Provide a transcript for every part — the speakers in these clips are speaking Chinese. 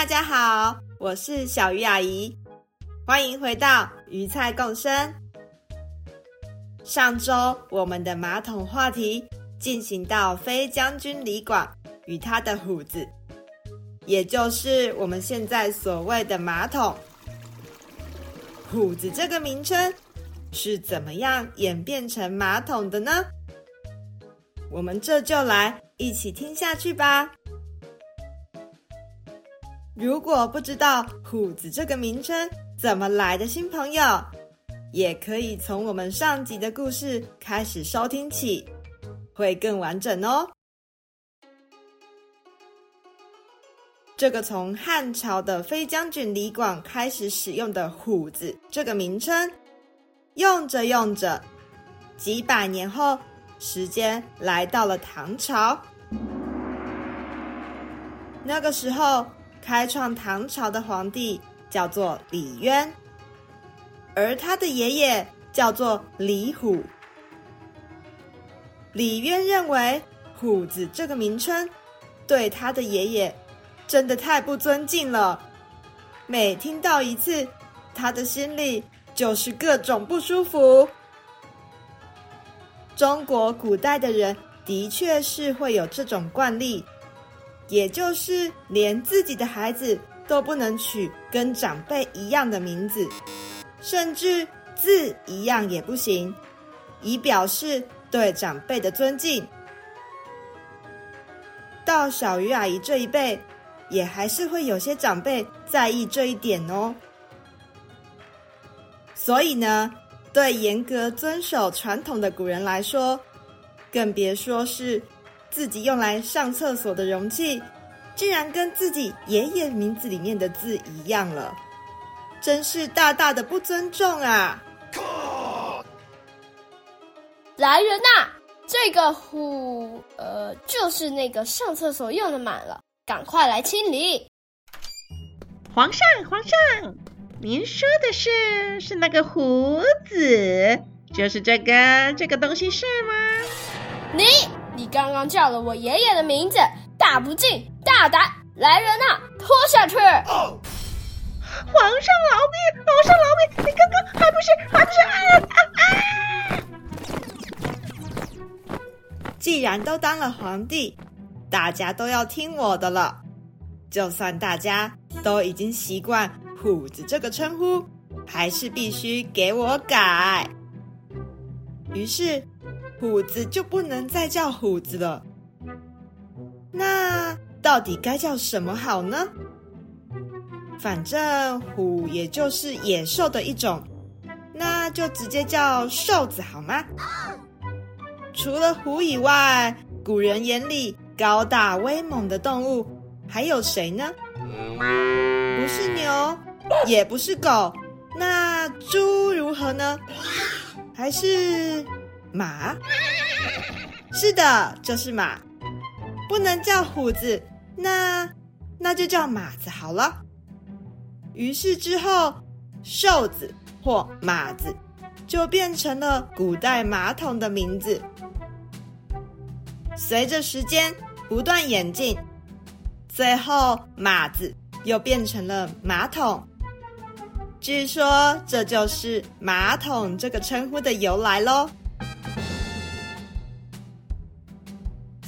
大家好，我是小鱼阿姨，欢迎回到鱼菜共生。上周我们的马桶话题进行到飞将军李广与他的虎子，也就是我们现在所谓的马桶。虎子这个名称是怎么样演变成马桶的呢？我们这就来一起听下去吧。如果不知道虎子这个名称怎么来的新朋友，也可以从我们上集的故事开始收听起，会更完整哦。这个从汉朝的飞将军李广开始使用的“虎子”这个名称，用着用着，几百年后，时间来到了唐朝，那个时候。开创唐朝的皇帝叫做李渊，而他的爷爷叫做李虎。李渊认为“虎子”这个名称对他的爷爷真的太不尊敬了，每听到一次，他的心里就是各种不舒服。中国古代的人的确是会有这种惯例。也就是连自己的孩子都不能取跟长辈一样的名字，甚至字一样也不行，以表示对长辈的尊敬。到小鱼阿姨这一辈，也还是会有些长辈在意这一点哦。所以呢，对严格遵守传统的古人来说，更别说是。自己用来上厕所的容器，竟然跟自己爷爷名字里面的字一样了，真是大大的不尊重啊！来人呐，这个虎，呃，就是那个上厕所用的满了，赶快来清理。皇上，皇上，您说的是是那个胡子，就是这个这个东西是吗？你。刚刚叫了我爷爷的名字，大不敬，大胆！来人呐，拖下去！皇上饶命！皇上饶命！你刚刚还不是还不是啊啊啊！既然都当了皇帝，大家都要听我的了。就算大家都已经习惯“虎子”这个称呼，还是必须给我改。于是。虎子就不能再叫虎子了，那到底该叫什么好呢？反正虎也就是野兽的一种，那就直接叫兽子好吗？除了虎以外，古人眼里高大威猛的动物还有谁呢？不是牛，也不是狗，那猪如何呢？还是？马，是的，就是马，不能叫虎子，那那就叫马子好了。于是之后，瘦子或马子就变成了古代马桶的名字。随着时间不断演进，最后马子又变成了马桶。据说这就是马桶这个称呼的由来喽。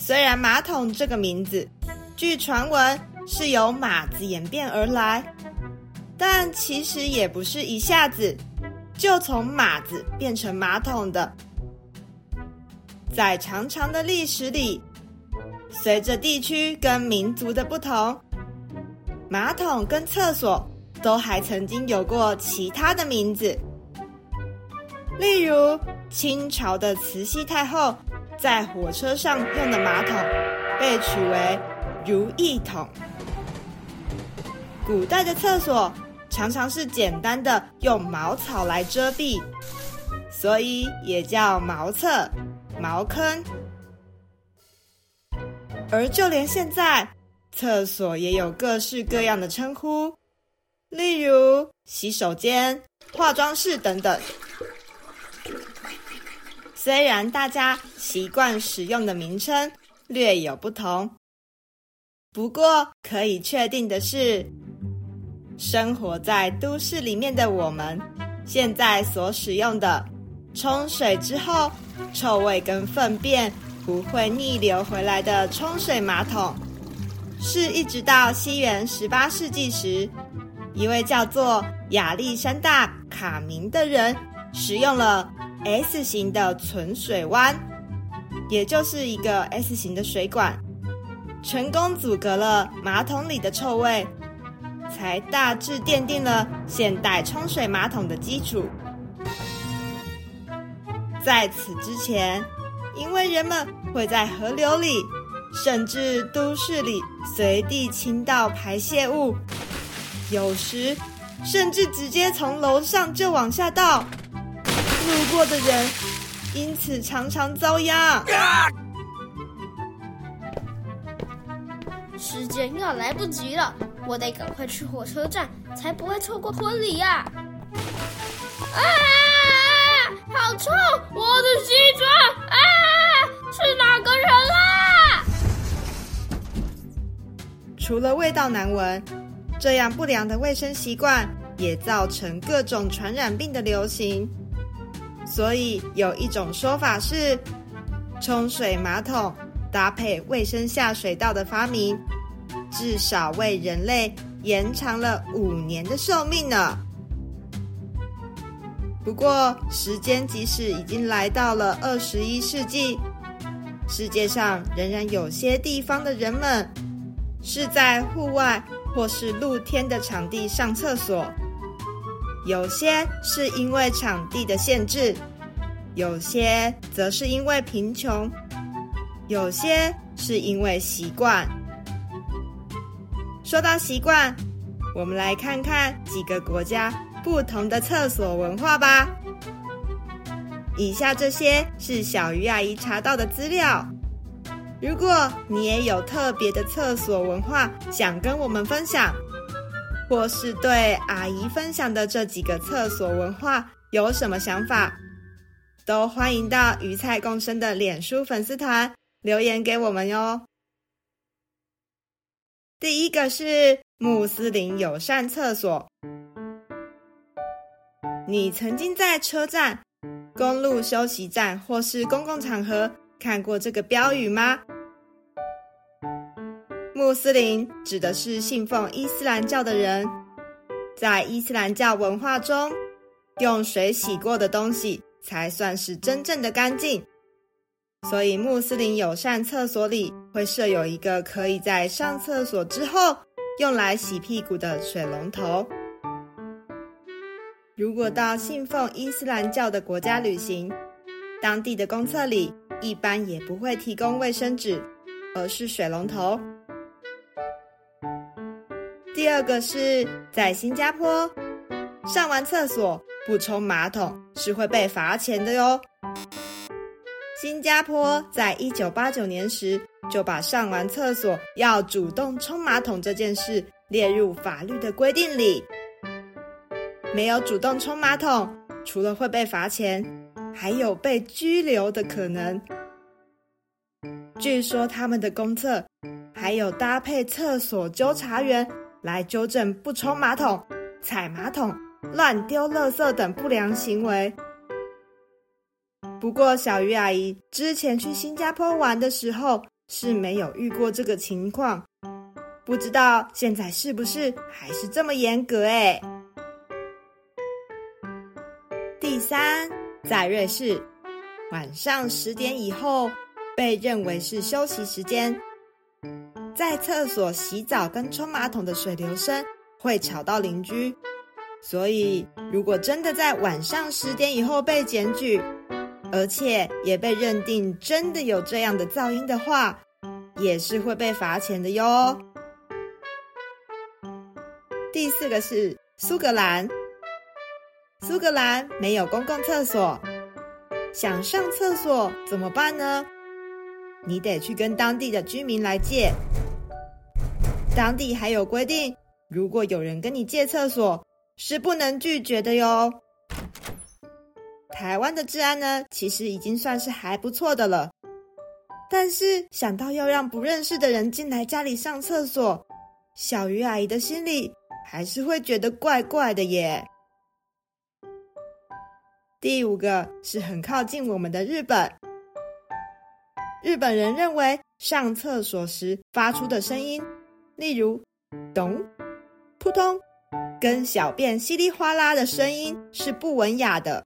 虽然马桶这个名字，据传闻是由马子演变而来，但其实也不是一下子就从马子变成马桶的。在长长的历史里，随着地区跟民族的不同，马桶跟厕所都还曾经有过其他的名字，例如清朝的慈禧太后。在火车上用的马桶被取为如意桶。古代的厕所常常是简单的用茅草来遮蔽，所以也叫茅厕、茅坑。而就连现在，厕所也有各式各样的称呼，例如洗手间、化妆室等等。虽然大家习惯使用的名称略有不同，不过可以确定的是，生活在都市里面的我们，现在所使用的冲水之后臭味跟粪便不会逆流回来的冲水马桶，是一直到西元十八世纪时，一位叫做亚历山大·卡明的人使用了 S 型的存水弯，也就是一个 S 型的水管，成功阻隔了马桶里的臭味。才大致奠定了现代冲水马桶的基础。在此之前，因为人们会在河流里，甚至都市里随地倾倒排泄物，有时甚至直接从楼上就往下倒，路过的人因此常常遭殃。时间要来不及了。我得赶快去火车站，才不会错过婚礼呀！啊！好臭！我的西装！啊！是哪个人啊？除了味道难闻，这样不良的卫生习惯也造成各种传染病的流行。所以有一种说法是，冲水马桶搭配卫生下水道的发明。至少为人类延长了五年的寿命呢。不过，时间即使已经来到了二十一世纪，世界上仍然有些地方的人们是在户外或是露天的场地上厕所。有些是因为场地的限制，有些则是因为贫穷，有些是因为习惯。说到习惯，我们来看看几个国家不同的厕所文化吧。以下这些是小鱼阿姨查到的资料。如果你也有特别的厕所文化想跟我们分享，或是对阿姨分享的这几个厕所文化有什么想法，都欢迎到鱼菜共生的脸书粉丝团留言给我们哟。第一个是穆斯林友善厕所。你曾经在车站、公路休息站或是公共场合看过这个标语吗？穆斯林指的是信奉伊斯兰教的人，在伊斯兰教文化中，用水洗过的东西才算是真正的干净。所以，穆斯林友善厕所里会设有一个可以在上厕所之后用来洗屁股的水龙头。如果到信奉伊斯兰教的国家旅行，当地的公厕里一般也不会提供卫生纸，而是水龙头。第二个是在新加坡，上完厕所不冲马桶是会被罚钱的哟。新加坡在一九八九年时就把上完厕所要主动冲马桶这件事列入法律的规定里。没有主动冲马桶，除了会被罚钱，还有被拘留的可能。据说他们的公厕还有搭配厕所纠察员来纠正不冲马桶、踩马桶、乱丢垃圾等不良行为。不过，小鱼阿姨之前去新加坡玩的时候是没有遇过这个情况，不知道现在是不是还是这么严格诶。第三，在瑞士，晚上十点以后被认为是休息时间，在厕所洗澡跟冲马桶的水流声会吵到邻居，所以如果真的在晚上十点以后被检举，而且也被认定真的有这样的噪音的话，也是会被罚钱的哟。第四个是苏格兰，苏格兰没有公共厕所，想上厕所怎么办呢？你得去跟当地的居民来借。当地还有规定，如果有人跟你借厕所，是不能拒绝的哟。台湾的治安呢，其实已经算是还不错的了。但是想到要让不认识的人进来家里上厕所，小鱼阿姨的心里还是会觉得怪怪的耶。第五个是很靠近我们的日本。日本人认为上厕所时发出的声音，例如“咚”“扑通”跟小便稀里哗啦的声音是不文雅的。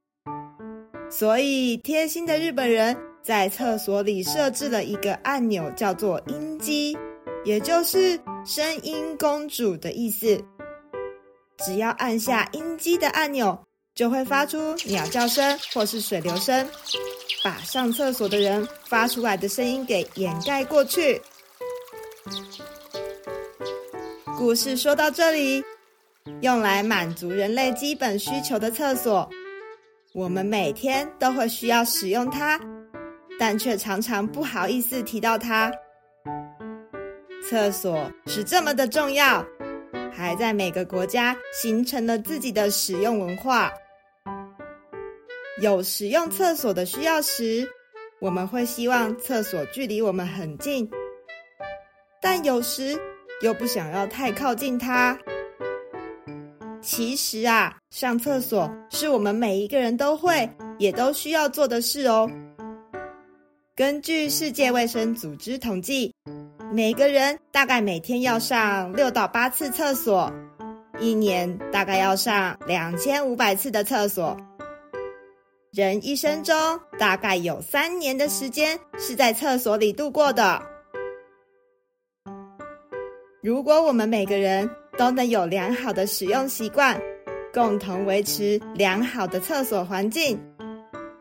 所以，贴心的日本人在厕所里设置了一个按钮，叫做“音机”，也就是“声音公主”的意思。只要按下音机的按钮，就会发出鸟叫声或是水流声，把上厕所的人发出来的声音给掩盖过去。故事说到这里，用来满足人类基本需求的厕所。我们每天都会需要使用它，但却常常不好意思提到它。厕所是这么的重要，还在每个国家形成了自己的使用文化。有使用厕所的需要时，我们会希望厕所距离我们很近，但有时又不想要太靠近它。其实啊，上厕所是我们每一个人都会，也都需要做的事哦。根据世界卫生组织统计，每个人大概每天要上六到八次厕所，一年大概要上两千五百次的厕所。人一生中大概有三年的时间是在厕所里度过的。如果我们每个人，都能有良好的使用习惯，共同维持良好的厕所环境。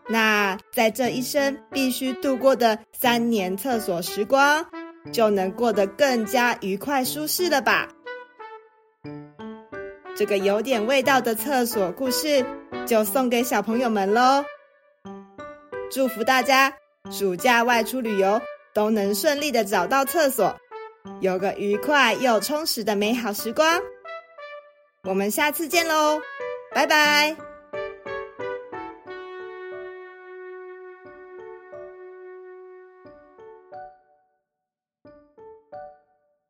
那在这一生必须度过的三年厕所时光，就能过得更加愉快舒适了吧？这个有点味道的厕所故事，就送给小朋友们喽。祝福大家暑假外出旅游都能顺利的找到厕所。有个愉快又充实的美好时光，我们下次见喽，拜拜。